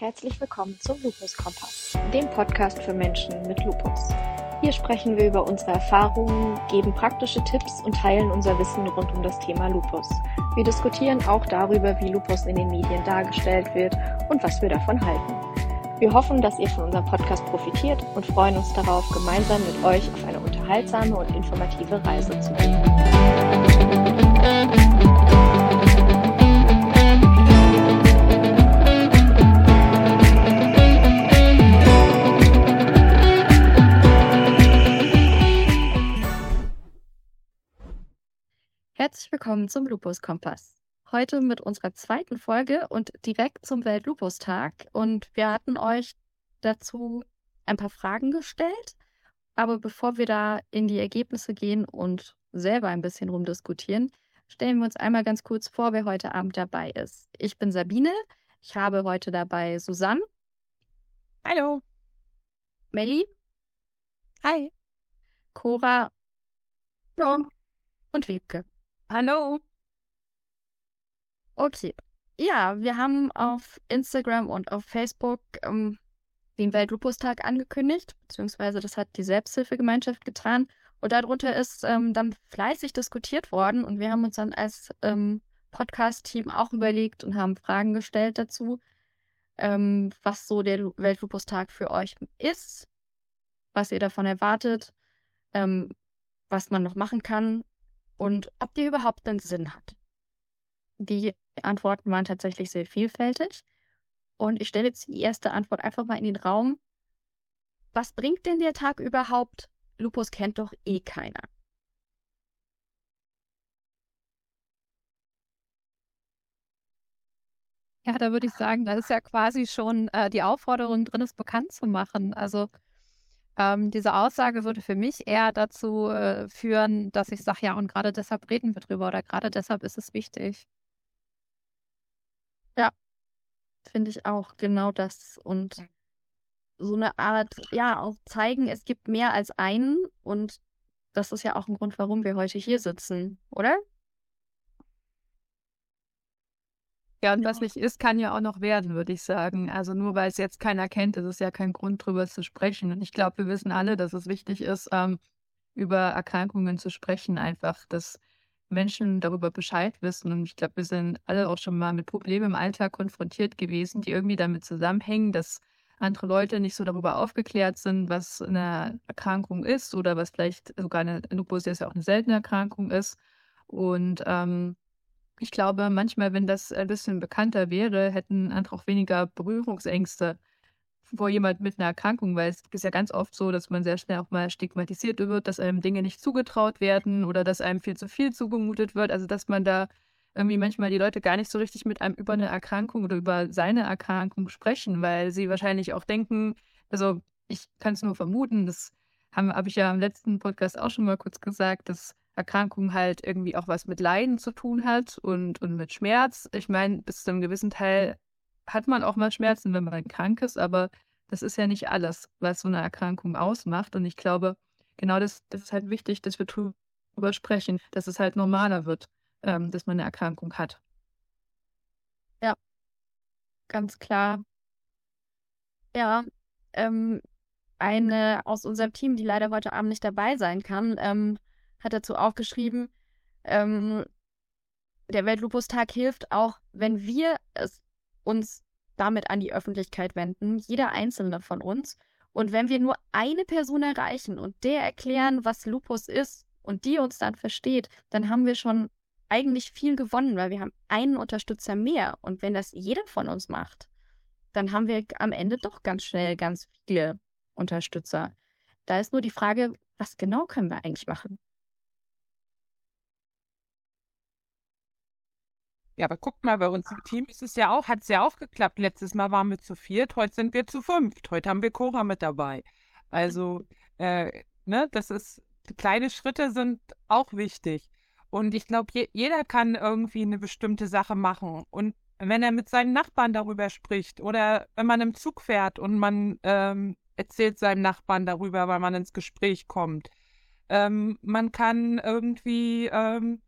Herzlich willkommen zum Lupus Kompass, dem Podcast für Menschen mit Lupus. Hier sprechen wir über unsere Erfahrungen, geben praktische Tipps und teilen unser Wissen rund um das Thema Lupus. Wir diskutieren auch darüber, wie Lupus in den Medien dargestellt wird und was wir davon halten. Wir hoffen, dass ihr von unserem Podcast profitiert und freuen uns darauf, gemeinsam mit euch auf eine unterhaltsame und informative Reise zu gehen. Herzlich willkommen zum Lupus Kompass. Heute mit unserer zweiten Folge und direkt zum Weltlupustag. Und wir hatten euch dazu ein paar Fragen gestellt. Aber bevor wir da in die Ergebnisse gehen und selber ein bisschen rumdiskutieren, stellen wir uns einmal ganz kurz vor, wer heute Abend dabei ist. Ich bin Sabine. Ich habe heute dabei Susanne. Hallo. Melli. Hi. Cora. Hallo. Und Wiebke. Hallo. Okay. Ja, wir haben auf Instagram und auf Facebook ähm, den Weltlupustag angekündigt, beziehungsweise das hat die Selbsthilfegemeinschaft getan. Und darunter ist ähm, dann fleißig diskutiert worden und wir haben uns dann als ähm, Podcast-Team auch überlegt und haben Fragen gestellt dazu, ähm, was so der Weltlupustag für euch ist, was ihr davon erwartet, ähm, was man noch machen kann und ob die überhaupt einen Sinn hat. Die Antworten waren tatsächlich sehr vielfältig. Und ich stelle jetzt die erste Antwort einfach mal in den Raum. Was bringt denn der Tag überhaupt? Lupus kennt doch eh keiner. Ja, da würde ich sagen, da ist ja quasi schon äh, die Aufforderung drin, es bekannt zu machen. Also ähm, diese Aussage würde für mich eher dazu äh, führen, dass ich sage, ja, und gerade deshalb reden wir drüber oder gerade deshalb ist es wichtig. Ja, finde ich auch genau das. Und so eine Art, ja, auch zeigen, es gibt mehr als einen. Und das ist ja auch ein Grund, warum wir heute hier sitzen, oder? Ja, und was nicht ist, kann ja auch noch werden, würde ich sagen. Also nur weil es jetzt keiner kennt, ist es ja kein Grund, drüber zu sprechen. Und ich glaube, wir wissen alle, dass es wichtig ist, ähm, über Erkrankungen zu sprechen, einfach, dass Menschen darüber Bescheid wissen. Und ich glaube, wir sind alle auch schon mal mit Problemen im Alltag konfrontiert gewesen, die irgendwie damit zusammenhängen, dass andere Leute nicht so darüber aufgeklärt sind, was eine Erkrankung ist oder was vielleicht sogar eine Lupus ja auch eine seltene Erkrankung ist. Und ähm, ich glaube, manchmal, wenn das ein bisschen bekannter wäre, hätten andere auch weniger Berührungsängste vor jemand mit einer Erkrankung, weil es ist ja ganz oft so, dass man sehr schnell auch mal stigmatisiert wird, dass einem Dinge nicht zugetraut werden oder dass einem viel zu viel zugemutet wird. Also dass man da irgendwie manchmal die Leute gar nicht so richtig mit einem über eine Erkrankung oder über seine Erkrankung sprechen, weil sie wahrscheinlich auch denken, also ich kann es nur vermuten, das habe hab ich ja im letzten Podcast auch schon mal kurz gesagt, dass Erkrankung halt irgendwie auch was mit Leiden zu tun hat und, und mit Schmerz. Ich meine, bis zu einem gewissen Teil hat man auch mal Schmerzen, wenn man krank ist, aber das ist ja nicht alles, was so eine Erkrankung ausmacht. Und ich glaube, genau das, das ist halt wichtig, dass wir darüber sprechen, dass es halt normaler wird, ähm, dass man eine Erkrankung hat. Ja, ganz klar. Ja, ähm, eine aus unserem Team, die leider heute Abend nicht dabei sein kann, ähm, hat dazu aufgeschrieben, ähm, der Weltlupustag hilft auch, wenn wir es uns damit an die Öffentlichkeit wenden, jeder einzelne von uns. Und wenn wir nur eine Person erreichen und der erklären, was Lupus ist und die uns dann versteht, dann haben wir schon eigentlich viel gewonnen, weil wir haben einen Unterstützer mehr. Und wenn das jeder von uns macht, dann haben wir am Ende doch ganz schnell ganz viele Unterstützer. Da ist nur die Frage, was genau können wir eigentlich machen? Ja, aber guckt mal, bei uns im Team ist es ja auch, hat es ja auch geklappt. Letztes Mal waren wir zu viert, heute sind wir zu fünft. Heute haben wir Cora mit dabei. Also, äh, ne, das ist, kleine Schritte sind auch wichtig. Und ich glaube, je, jeder kann irgendwie eine bestimmte Sache machen. Und wenn er mit seinen Nachbarn darüber spricht oder wenn man im Zug fährt und man ähm, erzählt seinem Nachbarn darüber, weil man ins Gespräch kommt. Ähm, man kann irgendwie, ähm,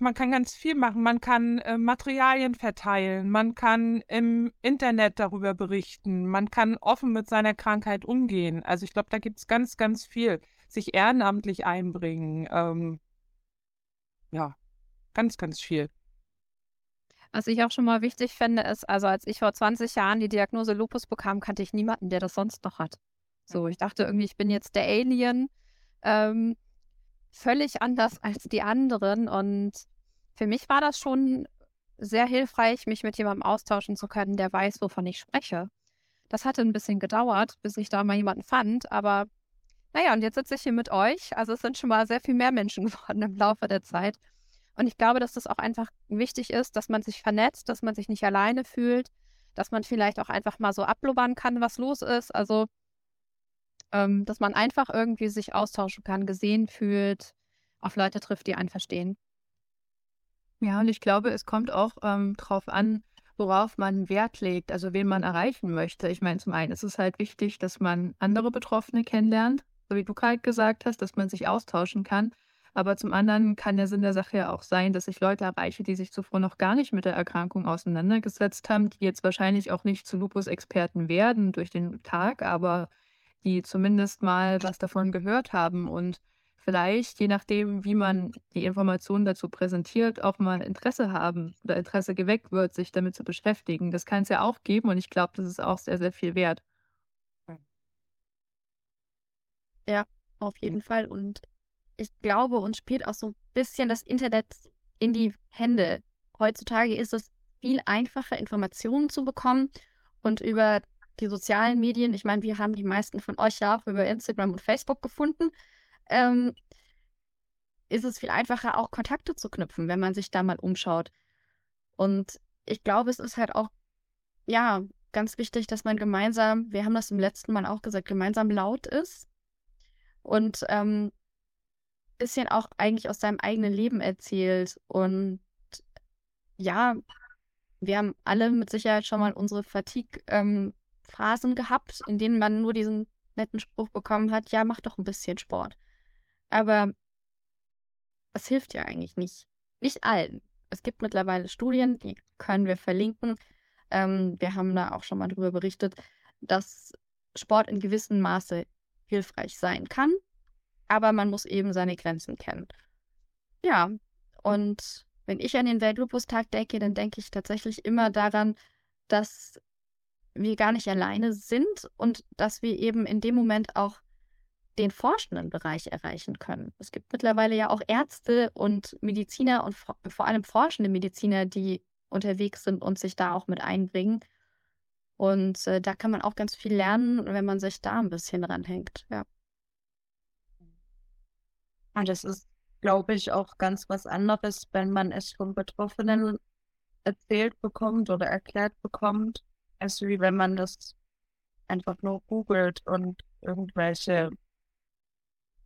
man kann ganz viel machen. Man kann äh, Materialien verteilen, man kann im Internet darüber berichten, man kann offen mit seiner Krankheit umgehen. Also ich glaube, da gibt es ganz, ganz viel. Sich ehrenamtlich einbringen. Ähm, ja, ganz, ganz viel. Was ich auch schon mal wichtig finde, ist, also als ich vor 20 Jahren die Diagnose Lupus bekam, kannte ich niemanden, der das sonst noch hat. So, ich dachte irgendwie, ich bin jetzt der Alien. Ähm, völlig anders als die anderen. Und für mich war das schon sehr hilfreich, mich mit jemandem austauschen zu können, der weiß, wovon ich spreche. Das hatte ein bisschen gedauert, bis ich da mal jemanden fand, aber naja, und jetzt sitze ich hier mit euch. Also es sind schon mal sehr viel mehr Menschen geworden im Laufe der Zeit. Und ich glaube, dass das auch einfach wichtig ist, dass man sich vernetzt, dass man sich nicht alleine fühlt, dass man vielleicht auch einfach mal so ablubbern kann, was los ist. Also ähm, dass man einfach irgendwie sich austauschen kann, gesehen fühlt, auf Leute trifft, die einen verstehen. Ja, und ich glaube, es kommt auch ähm, darauf an, worauf man Wert legt, also wen man erreichen möchte. Ich meine, zum einen ist es halt wichtig, dass man andere Betroffene kennenlernt, so wie du gerade gesagt hast, dass man sich austauschen kann. Aber zum anderen kann der Sinn der Sache ja auch sein, dass ich Leute erreiche, die sich zuvor noch gar nicht mit der Erkrankung auseinandergesetzt haben, die jetzt wahrscheinlich auch nicht zu Lupus-Experten werden durch den Tag, aber die zumindest mal was davon gehört haben und vielleicht, je nachdem, wie man die Informationen dazu präsentiert, auch mal Interesse haben oder Interesse geweckt wird, sich damit zu beschäftigen. Das kann es ja auch geben und ich glaube, das ist auch sehr, sehr viel wert. Ja, auf jeden Fall. Und ich glaube, uns spielt auch so ein bisschen das Internet in die Hände. Heutzutage ist es viel einfacher, Informationen zu bekommen und über die sozialen Medien, ich meine, wir haben die meisten von euch ja auch über Instagram und Facebook gefunden, ähm, ist es viel einfacher, auch Kontakte zu knüpfen, wenn man sich da mal umschaut. Und ich glaube, es ist halt auch, ja, ganz wichtig, dass man gemeinsam, wir haben das im letzten Mal auch gesagt, gemeinsam laut ist und ähm, bisschen auch eigentlich aus seinem eigenen Leben erzählt. Und ja, wir haben alle mit Sicherheit schon mal unsere Fatigue ähm, Phasen gehabt, in denen man nur diesen netten Spruch bekommen hat, ja, mach doch ein bisschen Sport. Aber das hilft ja eigentlich nicht. Nicht allen. Es gibt mittlerweile Studien, die können wir verlinken. Ähm, wir haben da auch schon mal darüber berichtet, dass Sport in gewissem Maße hilfreich sein kann, aber man muss eben seine Grenzen kennen. Ja, und wenn ich an den Weltlupustag denke, dann denke ich tatsächlich immer daran, dass wir gar nicht alleine sind und dass wir eben in dem Moment auch den forschenden Bereich erreichen können. Es gibt mittlerweile ja auch Ärzte und Mediziner und vor allem forschende Mediziner, die unterwegs sind und sich da auch mit einbringen. Und äh, da kann man auch ganz viel lernen, wenn man sich da ein bisschen ranhängt. Ja. Und das ist, glaube ich, auch ganz was anderes, wenn man es von Betroffenen erzählt bekommt oder erklärt bekommt, als wie wenn man das einfach nur googelt und irgendwelche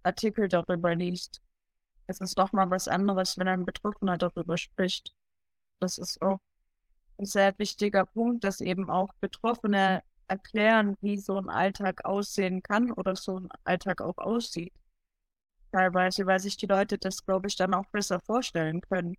Artikel darüber liest. Es ist doch mal was anderes, wenn ein Betroffener darüber spricht. Das ist auch ein sehr wichtiger Punkt, dass eben auch Betroffene erklären, wie so ein Alltag aussehen kann oder so ein Alltag auch aussieht. Teilweise, weil sich die Leute das, glaube ich, dann auch besser vorstellen können.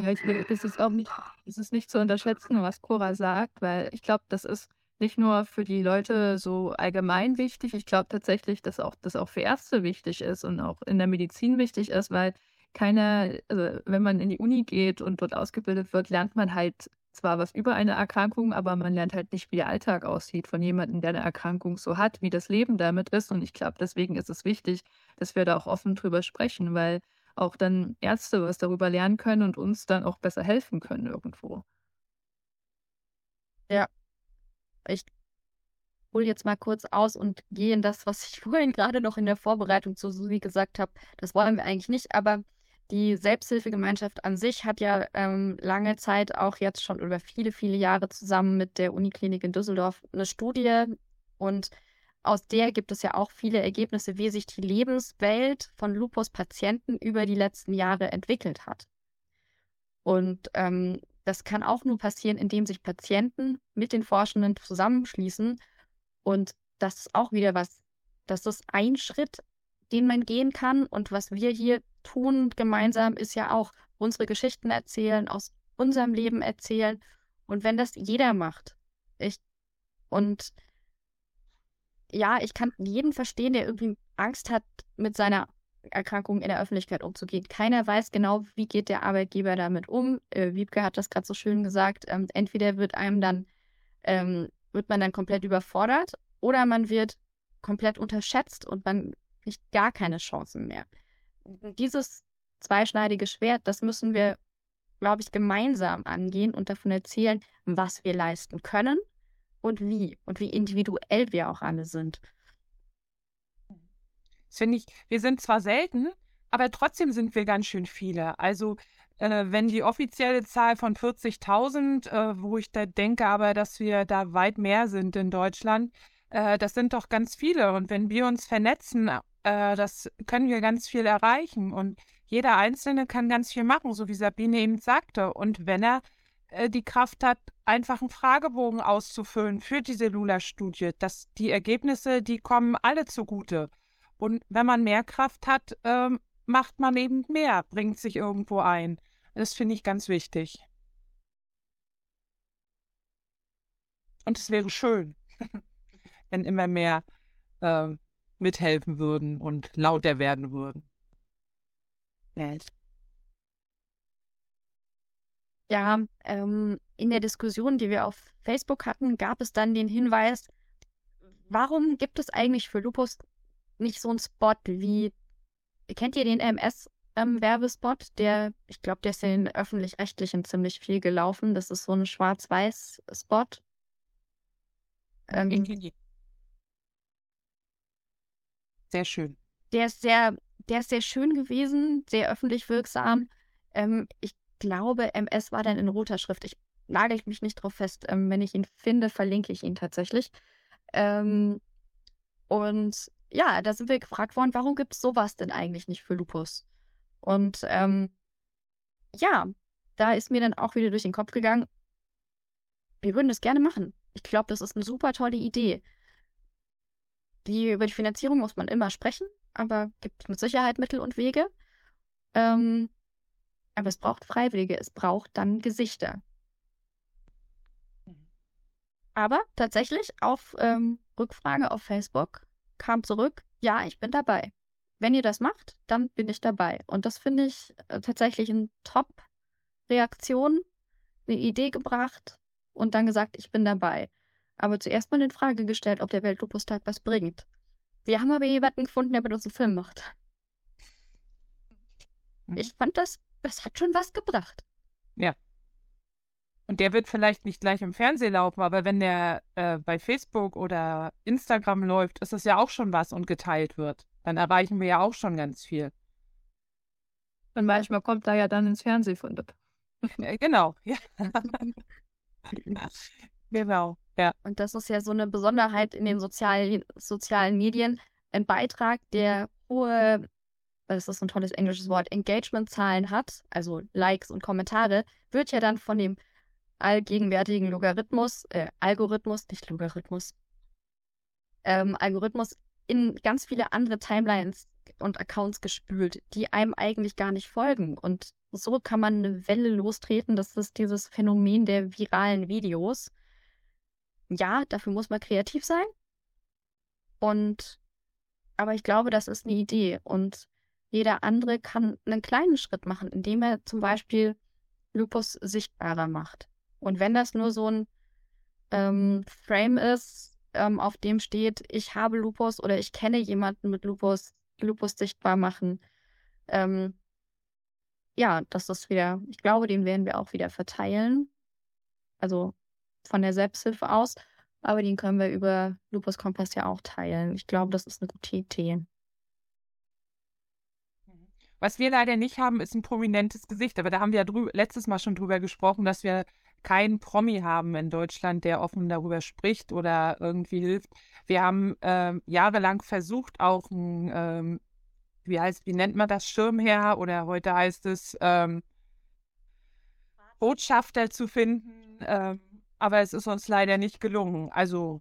Ja, ich glaube, es ist auch nicht, es ist nicht zu unterschätzen, was Cora sagt, weil ich glaube, das ist nicht nur für die Leute so allgemein wichtig. Ich glaube tatsächlich, dass auch das auch für Ärzte wichtig ist und auch in der Medizin wichtig ist, weil keiner, also wenn man in die Uni geht und dort ausgebildet wird, lernt man halt zwar was über eine Erkrankung, aber man lernt halt nicht, wie der Alltag aussieht von jemandem, der eine Erkrankung so hat, wie das Leben damit ist. Und ich glaube, deswegen ist es wichtig, dass wir da auch offen drüber sprechen, weil auch dann Ärzte was darüber lernen können und uns dann auch besser helfen können irgendwo. Ja. Ich hole jetzt mal kurz aus und gehe in das, was ich vorhin gerade noch in der Vorbereitung zu Susi gesagt habe. Das wollen wir eigentlich nicht, aber die Selbsthilfegemeinschaft an sich hat ja ähm, lange Zeit auch jetzt schon über viele, viele Jahre zusammen mit der Uniklinik in Düsseldorf eine Studie und aus der gibt es ja auch viele Ergebnisse, wie sich die Lebenswelt von Lupus-Patienten über die letzten Jahre entwickelt hat. Und ähm, das kann auch nur passieren, indem sich Patienten mit den Forschenden zusammenschließen. Und das ist auch wieder was, das ist ein Schritt, den man gehen kann und was wir hier tun gemeinsam, ist ja auch unsere Geschichten erzählen, aus unserem Leben erzählen. Und wenn das jeder macht, ich und ja, ich kann jeden verstehen, der irgendwie Angst hat, mit seiner Erkrankung in der Öffentlichkeit umzugehen. Keiner weiß genau, wie geht der Arbeitgeber damit um. Äh, Wiebke hat das gerade so schön gesagt. Ähm, entweder wird einem dann, ähm, wird man dann komplett überfordert oder man wird komplett unterschätzt und man kriegt gar keine Chancen mehr. Dieses zweischneidige Schwert, das müssen wir, glaube ich, gemeinsam angehen und davon erzählen, was wir leisten können und wie und wie individuell wir auch alle sind. Das finde ich, wir sind zwar selten, aber trotzdem sind wir ganz schön viele. Also äh, wenn die offizielle Zahl von 40.000, äh, wo ich da denke aber, dass wir da weit mehr sind in Deutschland, äh, das sind doch ganz viele. Und wenn wir uns vernetzen, äh, das können wir ganz viel erreichen. Und jeder Einzelne kann ganz viel machen, so wie Sabine eben sagte. Und wenn er äh, die Kraft hat, einfach einen Fragebogen auszufüllen für diese Lula-Studie, die Ergebnisse, die kommen alle zugute. Und wenn man mehr Kraft hat, ähm, macht man eben mehr, bringt sich irgendwo ein. Das finde ich ganz wichtig. Und es wäre schön, wenn immer mehr äh, mithelfen würden und lauter werden würden. Ja, ähm, in der Diskussion, die wir auf Facebook hatten, gab es dann den Hinweis, warum gibt es eigentlich für Lupus nicht so einen Spot wie, kennt ihr den MS-Werbespot? Ähm, der, ich glaube, der ist in den öffentlich-rechtlichen ziemlich viel gelaufen. Das ist so ein Schwarz-Weiß-Spot. Ähm, sehr schön. Der ist sehr, der ist sehr schön gewesen, sehr öffentlich wirksam. Ähm, ich glaube, MS war dann in roter Schrift. Ich nagel mich nicht drauf fest. Ähm, wenn ich ihn finde, verlinke ich ihn tatsächlich. Ähm, und ja, da sind wir gefragt worden, warum gibt es sowas denn eigentlich nicht für Lupus? Und ähm, ja, da ist mir dann auch wieder durch den Kopf gegangen, wir würden das gerne machen. Ich glaube, das ist eine super tolle Idee. Die, über die Finanzierung muss man immer sprechen, aber gibt mit Sicherheit Mittel und Wege. Ähm, aber es braucht Freiwillige, es braucht dann Gesichter. Aber tatsächlich auf ähm, Rückfrage auf Facebook kam zurück, ja, ich bin dabei. Wenn ihr das macht, dann bin ich dabei. Und das finde ich äh, tatsächlich eine Top-Reaktion, eine Idee gebracht und dann gesagt, ich bin dabei. Aber zuerst mal in Frage gestellt, ob der Weltlupustag was bringt. Wir haben aber jemanden gefunden, der mit uns einen Film macht. Mhm. Ich fand das, das hat schon was gebracht. Ja, und der wird vielleicht nicht gleich im Fernsehen laufen, aber wenn der äh, bei Facebook oder Instagram läuft, ist das ja auch schon was und geteilt wird. Dann erreichen wir ja auch schon ganz viel. Und manchmal kommt da ja dann ins Fernsehen von ja, Genau, ja. genau, ja. Und das ist ja so eine Besonderheit in den sozialen, sozialen Medien. Ein Beitrag, der hohe, das ist ein tolles englisches Wort, Engagement-Zahlen hat, also Likes und Kommentare, wird ja dann von dem allgegenwärtigen Logarithmus, äh, Algorithmus, nicht Logarithmus, ähm, Algorithmus in ganz viele andere Timelines und Accounts gespült, die einem eigentlich gar nicht folgen. Und so kann man eine Welle lostreten. Das ist dieses Phänomen der viralen Videos. Ja, dafür muss man kreativ sein. Und, aber ich glaube, das ist eine Idee. Und jeder andere kann einen kleinen Schritt machen, indem er zum Beispiel Lupus sichtbarer macht. Und wenn das nur so ein ähm, Frame ist, ähm, auf dem steht, ich habe Lupus oder ich kenne jemanden mit Lupus, Lupus sichtbar machen, ähm, ja, das ist wieder, ich glaube, den werden wir auch wieder verteilen. Also von der Selbsthilfe aus. Aber den können wir über Lupus Kompass ja auch teilen. Ich glaube, das ist eine gute Idee. Was wir leider nicht haben, ist ein prominentes Gesicht. Aber da haben wir ja letztes Mal schon drüber gesprochen, dass wir keinen Promi haben in Deutschland, der offen darüber spricht oder irgendwie hilft. Wir haben ähm, jahrelang versucht, auch ein, ähm, wie heißt, wie nennt man das, Schirmherr oder heute heißt es ähm, Botschafter zu finden, ähm, aber es ist uns leider nicht gelungen. Also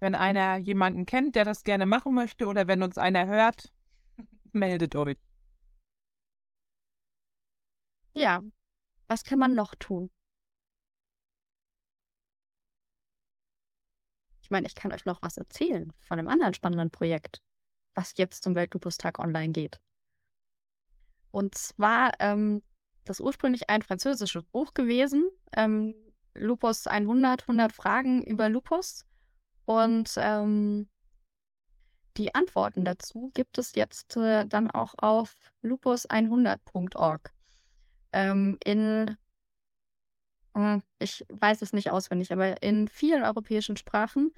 wenn einer jemanden kennt, der das gerne machen möchte oder wenn uns einer hört, meldet euch. Ja, was kann man noch tun? Ich meine, ich kann euch noch was erzählen von einem anderen spannenden Projekt, was jetzt zum Weltlupustag online geht. Und zwar, ähm, das ursprünglich ein französisches Buch gewesen, ähm, Lupus 100, 100 Fragen über Lupus. Und ähm, die Antworten dazu gibt es jetzt äh, dann auch auf lupus100.org. Ähm, in, äh, ich weiß es nicht auswendig, aber in vielen europäischen Sprachen.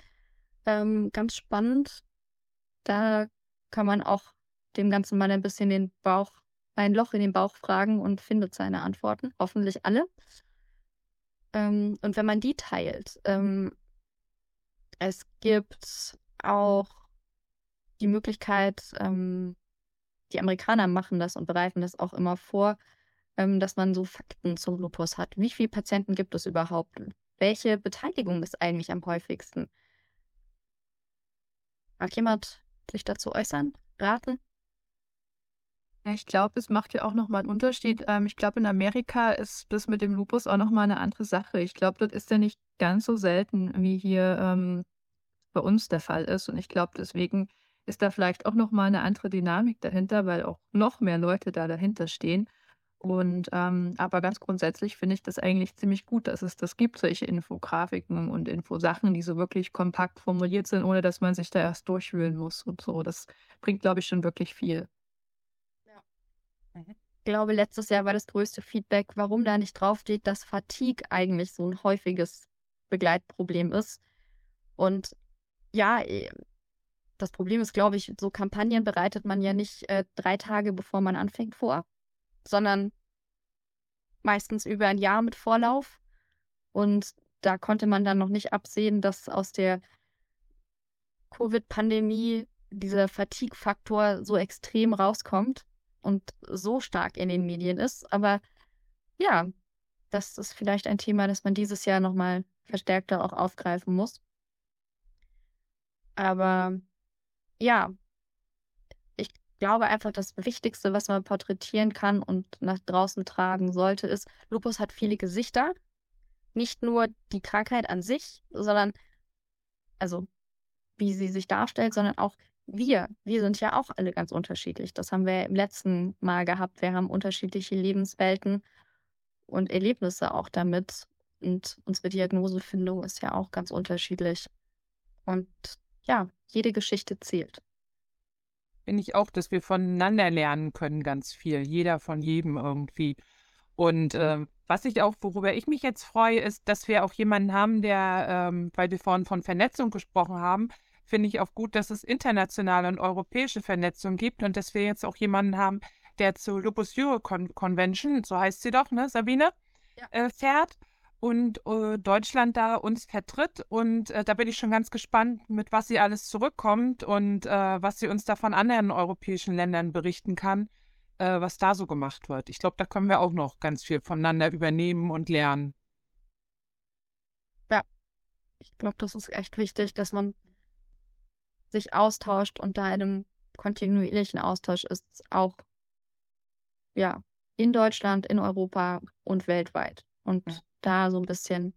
Ähm, ganz spannend. Da kann man auch dem Ganzen mal ein bisschen den Bauch, ein Loch in den Bauch fragen und findet seine Antworten. Hoffentlich alle. Ähm, und wenn man die teilt, ähm, es gibt auch die Möglichkeit, ähm, die Amerikaner machen das und bereiten das auch immer vor, dass man so Fakten zum Lupus hat. Wie viele Patienten gibt es überhaupt? Welche Beteiligung ist eigentlich am häufigsten? Mag jemand sich dazu äußern? Raten? Ich glaube, es macht ja auch nochmal einen Unterschied. Ähm, ich glaube, in Amerika ist das mit dem Lupus auch nochmal eine andere Sache. Ich glaube, dort ist er nicht ganz so selten, wie hier ähm, bei uns der Fall ist. Und ich glaube, deswegen ist da vielleicht auch nochmal eine andere Dynamik dahinter, weil auch noch mehr Leute da dahinter stehen. Und ähm, aber ganz grundsätzlich finde ich das eigentlich ziemlich gut, dass es das gibt, solche Infografiken und Infosachen, die so wirklich kompakt formuliert sind, ohne dass man sich da erst durchwühlen muss und so. Das bringt, glaube ich, schon wirklich viel. Ich glaube, letztes Jahr war das größte Feedback, warum da nicht draufsteht, dass Fatigue eigentlich so ein häufiges Begleitproblem ist. Und ja, äh, das Problem ist, glaube ich, so Kampagnen bereitet man ja nicht äh, drei Tage, bevor man anfängt, vor, sondern meistens über ein Jahr mit Vorlauf. Und da konnte man dann noch nicht absehen, dass aus der Covid-Pandemie dieser Fatigue-Faktor so extrem rauskommt und so stark in den Medien ist. Aber ja, das ist vielleicht ein Thema, das man dieses Jahr nochmal verstärkter auch aufgreifen muss. Aber ja, glaube einfach, das Wichtigste, was man porträtieren kann und nach draußen tragen sollte, ist, Lupus hat viele Gesichter. Nicht nur die Krankheit an sich, sondern, also wie sie sich darstellt, sondern auch wir, wir sind ja auch alle ganz unterschiedlich. Das haben wir im letzten Mal gehabt. Wir haben unterschiedliche Lebenswelten und Erlebnisse auch damit. Und unsere Diagnosefindung ist ja auch ganz unterschiedlich. Und ja, jede Geschichte zählt. Finde ich auch, dass wir voneinander lernen können, ganz viel. Jeder von jedem irgendwie. Und äh, was ich auch, worüber ich mich jetzt freue, ist, dass wir auch jemanden haben, der, ähm, weil wir vorhin von Vernetzung gesprochen haben, finde ich auch gut, dass es internationale und europäische Vernetzung gibt und dass wir jetzt auch jemanden haben, der zur Lupus Euro Convention, so heißt sie doch, ne, Sabine, ja. äh, fährt und äh, Deutschland da uns vertritt. Und äh, da bin ich schon ganz gespannt, mit was sie alles zurückkommt und äh, was sie uns da von anderen europäischen Ländern berichten kann, äh, was da so gemacht wird. Ich glaube, da können wir auch noch ganz viel voneinander übernehmen und lernen. Ja, ich glaube, das ist echt wichtig, dass man sich austauscht und da in einem kontinuierlichen Austausch ist, auch ja, in Deutschland, in Europa und weltweit. Und ja. da so ein bisschen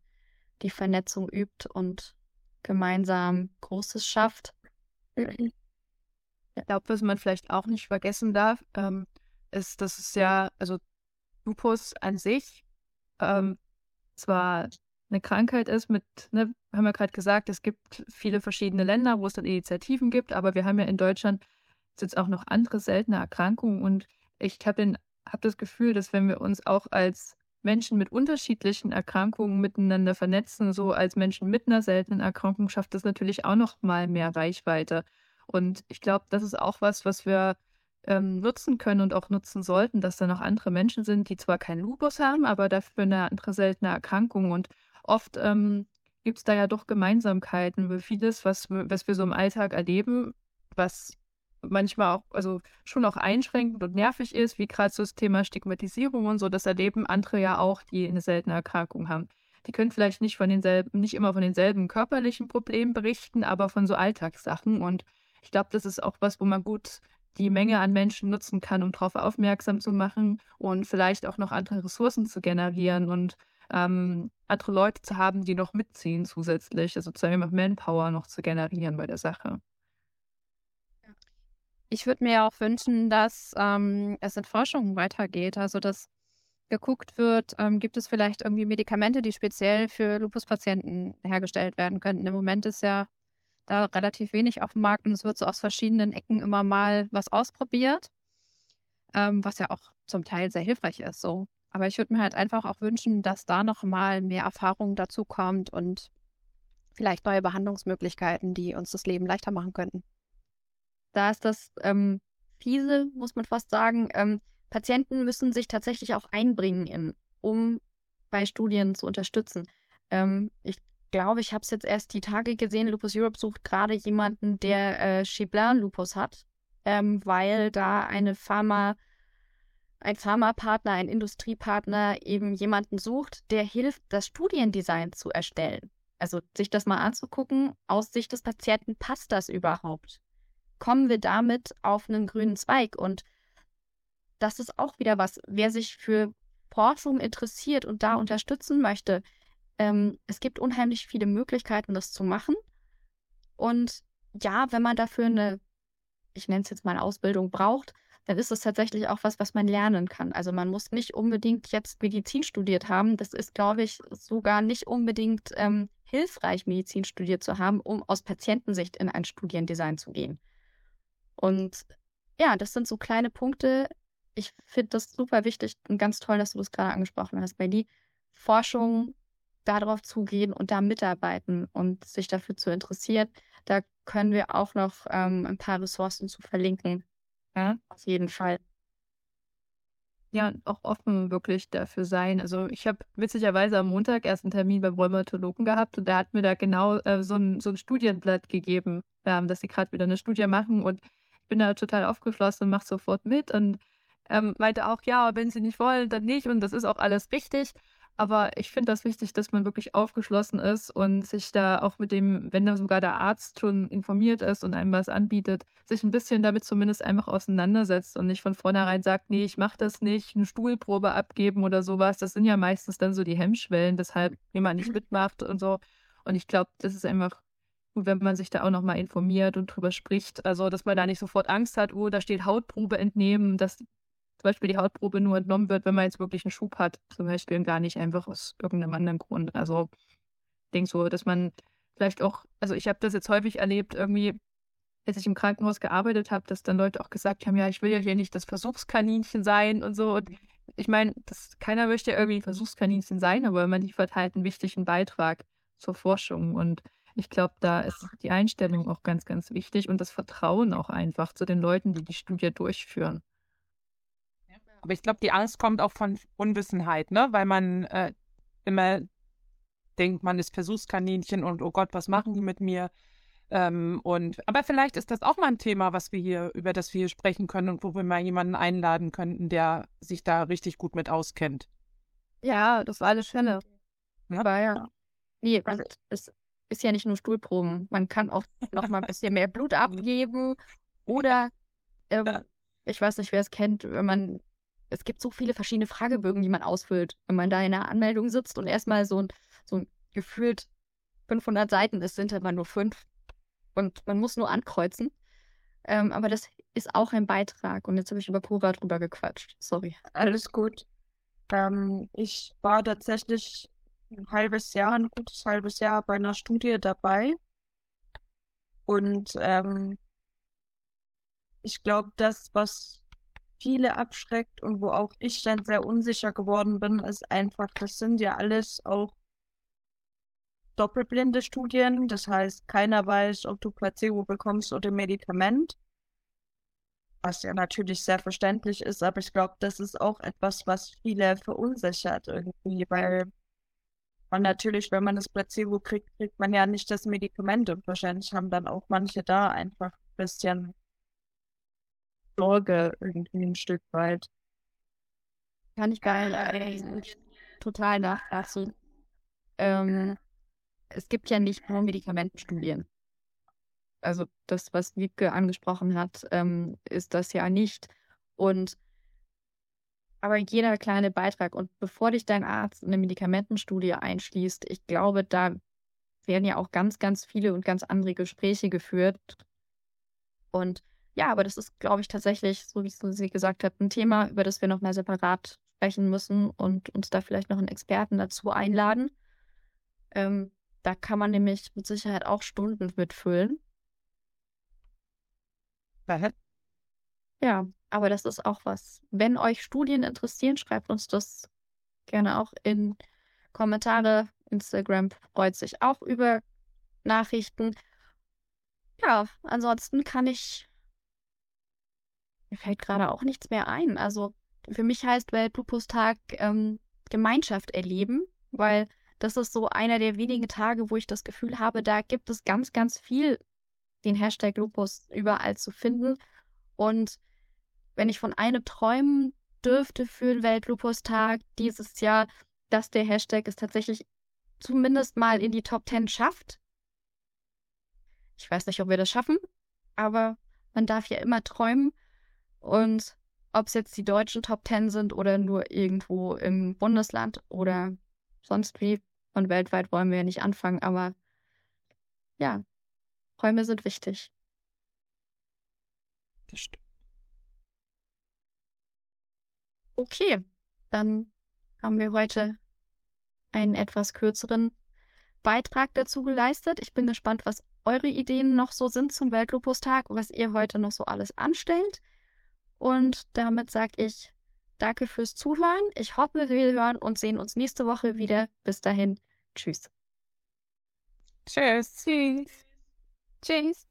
die Vernetzung übt und gemeinsam Großes schafft. Ich glaube, was man vielleicht auch nicht vergessen darf, ähm, ist, dass es ja, also Lupus an sich ähm, zwar eine Krankheit ist mit, ne, haben wir gerade gesagt, es gibt viele verschiedene Länder, wo es dann Initiativen gibt, aber wir haben ja in Deutschland jetzt auch noch andere seltene Erkrankungen und ich habe hab das Gefühl, dass wenn wir uns auch als Menschen mit unterschiedlichen Erkrankungen miteinander vernetzen, so als Menschen mit einer seltenen Erkrankung, schafft das natürlich auch noch mal mehr Reichweite. Und ich glaube, das ist auch was, was wir ähm, nutzen können und auch nutzen sollten, dass da noch andere Menschen sind, die zwar keinen Lupus haben, aber dafür eine andere seltene Erkrankung. Und oft ähm, gibt es da ja doch Gemeinsamkeiten, weil vieles, was, was wir so im Alltag erleben, was manchmal auch, also schon auch einschränkend und nervig ist, wie gerade so das Thema Stigmatisierung und so, das erleben andere ja auch, die eine seltene Erkrankung haben. Die können vielleicht nicht von denselben, nicht immer von denselben körperlichen Problemen berichten, aber von so Alltagssachen. Und ich glaube, das ist auch was, wo man gut die Menge an Menschen nutzen kann, um darauf aufmerksam zu machen und vielleicht auch noch andere Ressourcen zu generieren und ähm, andere Leute zu haben, die noch mitziehen zusätzlich, also sozusagen Manpower noch zu generieren bei der Sache. Ich würde mir auch wünschen, dass ähm, es in Forschung weitergeht, also dass geguckt wird, ähm, gibt es vielleicht irgendwie Medikamente, die speziell für Lupus-Patienten hergestellt werden könnten. Im Moment ist ja da relativ wenig auf dem Markt und es wird so aus verschiedenen Ecken immer mal was ausprobiert, ähm, was ja auch zum Teil sehr hilfreich ist. So. Aber ich würde mir halt einfach auch wünschen, dass da noch mal mehr Erfahrung dazu kommt und vielleicht neue Behandlungsmöglichkeiten, die uns das Leben leichter machen könnten. Da ist das ähm, fiese, muss man fast sagen. Ähm, Patienten müssen sich tatsächlich auch einbringen, in, um bei Studien zu unterstützen. Ähm, ich glaube, ich habe es jetzt erst die Tage gesehen. Lupus Europe sucht gerade jemanden, der äh, Chiblin-Lupus hat, ähm, weil da eine Pharma, ein Pharmapartner, ein Industriepartner eben jemanden sucht, der hilft, das Studiendesign zu erstellen. Also sich das mal anzugucken, aus Sicht des Patienten, passt das überhaupt? Kommen wir damit auf einen grünen Zweig? Und das ist auch wieder was, wer sich für Forschung interessiert und da unterstützen möchte, ähm, es gibt unheimlich viele Möglichkeiten, das zu machen. Und ja, wenn man dafür eine, ich nenne es jetzt mal Ausbildung braucht, dann ist es tatsächlich auch was, was man lernen kann. Also man muss nicht unbedingt jetzt Medizin studiert haben. Das ist, glaube ich, sogar nicht unbedingt ähm, hilfreich, Medizin studiert zu haben, um aus Patientensicht in ein Studiendesign zu gehen. Und ja, das sind so kleine Punkte. Ich finde das super wichtig und ganz toll, dass du das gerade angesprochen hast, weil die Forschung darauf zugehen und da mitarbeiten und sich dafür zu interessieren. Da können wir auch noch ähm, ein paar Ressourcen zu verlinken. Ja, auf jeden Fall. Ja, und auch offen wirklich dafür sein. Also ich habe witzigerweise am Montag erst einen Termin beim Rheumatologen gehabt und der hat mir da genau äh, so, ein, so ein Studienblatt gegeben, ähm, dass sie gerade wieder eine Studie machen und bin da total aufgeschlossen und mache sofort mit und ähm, meinte auch, ja, wenn sie nicht wollen, dann nicht und das ist auch alles richtig. Aber ich finde das wichtig, dass man wirklich aufgeschlossen ist und sich da auch mit dem, wenn da sogar der Arzt schon informiert ist und einem was anbietet, sich ein bisschen damit zumindest einfach auseinandersetzt und nicht von vornherein sagt, nee, ich mache das nicht, eine Stuhlprobe abgeben oder sowas. Das sind ja meistens dann so die Hemmschwellen, weshalb jemand nicht mitmacht und so. Und ich glaube, das ist einfach gut, wenn man sich da auch nochmal informiert und drüber spricht. Also, dass man da nicht sofort Angst hat, oh, da steht Hautprobe entnehmen, dass zum Beispiel die Hautprobe nur entnommen wird, wenn man jetzt wirklich einen Schub hat, zum Beispiel gar nicht einfach aus irgendeinem anderen Grund. Also ich denke so, dass man vielleicht auch, also ich habe das jetzt häufig erlebt, irgendwie, als ich im Krankenhaus gearbeitet habe, dass dann Leute auch gesagt haben, ja, ich will ja hier nicht das Versuchskaninchen sein und so. Und ich meine, keiner möchte ja irgendwie Versuchskaninchen sein, aber man liefert halt einen wichtigen Beitrag zur Forschung. Und ich glaube, da ist die Einstellung auch ganz, ganz wichtig und das Vertrauen auch einfach zu den Leuten, die die Studie durchführen. Aber ich glaube, die Angst kommt auch von Unwissenheit, ne? Weil man äh, immer denkt, man ist Versuchskaninchen und oh Gott, was machen die mit mir? Ähm, und aber vielleicht ist das auch mal ein Thema, was wir hier, über das wir hier sprechen können und wo wir mal jemanden einladen könnten, der sich da richtig gut mit auskennt. Ja, das war alles Fälle. Ja. Aber ja. Nee, also es ist ja nicht nur Stuhlproben. Man kann auch noch mal ein bisschen mehr Blut abgeben. Oder ähm, ich weiß nicht, wer es kennt, wenn man es gibt so viele verschiedene Fragebögen, die man ausfüllt, wenn man da in der Anmeldung sitzt und erstmal so ein, so ein gefühlt 500 Seiten ist, sind immer nur fünf und man muss nur ankreuzen. Ähm, aber das ist auch ein Beitrag und jetzt habe ich über Pura drüber gequatscht. Sorry. Alles gut. Ähm, ich war tatsächlich ein halbes Jahr, ein gutes halbes Jahr bei einer Studie dabei. Und ähm, ich glaube, das, was viele abschreckt und wo auch ich dann sehr unsicher geworden bin, ist einfach, das sind ja alles auch doppelblinde Studien. Das heißt, keiner weiß, ob du Placebo bekommst oder Medikament. Was ja natürlich sehr verständlich ist, aber ich glaube, das ist auch etwas, was viele verunsichert irgendwie, weil man natürlich, wenn man das Placebo kriegt, kriegt man ja nicht das Medikament und wahrscheinlich haben dann auch manche da einfach ein bisschen Sorge irgendwie ein Stück weit. Kann ich geil äh, total nachlassen. Ähm, es gibt ja nicht nur Medikamentenstudien. also das, was Wiebke angesprochen hat, ähm, ist das ja nicht. Und aber jeder kleine Beitrag und bevor dich dein Arzt in eine Medikamentenstudie einschließt, ich glaube, da werden ja auch ganz, ganz viele und ganz andere Gespräche geführt. Und ja, aber das ist, glaube ich, tatsächlich, so wie sie gesagt hat, ein Thema, über das wir noch mal separat sprechen müssen und uns da vielleicht noch einen Experten dazu einladen. Ähm, da kann man nämlich mit Sicherheit auch Stunden mitfüllen. Ja, aber das ist auch was. Wenn euch Studien interessieren, schreibt uns das gerne auch in Kommentare. Instagram freut sich auch über Nachrichten. Ja, ansonsten kann ich. Mir fällt gerade auch nichts mehr ein. Also für mich heißt Weltlupustag ähm, Gemeinschaft erleben, weil das ist so einer der wenigen Tage, wo ich das Gefühl habe, da gibt es ganz, ganz viel, den Hashtag Lupus überall zu finden. Und wenn ich von einem träumen dürfte für den Weltlupustag dieses Jahr, dass der Hashtag es tatsächlich zumindest mal in die Top 10 schafft. Ich weiß nicht, ob wir das schaffen, aber man darf ja immer träumen. Und ob es jetzt die deutschen Top 10 sind oder nur irgendwo im Bundesland oder sonst wie, von weltweit wollen wir ja nicht anfangen, aber ja, Träume sind wichtig. Das stimmt. Okay, dann haben wir heute einen etwas kürzeren Beitrag dazu geleistet. Ich bin gespannt, was eure Ideen noch so sind zum Weltlupustag, was ihr heute noch so alles anstellt. Und damit sage ich danke fürs Zuhören. Ich hoffe, wir hören und sehen uns nächste Woche wieder. Bis dahin, tschüss. Tschüss. Tschüss. Tschüss.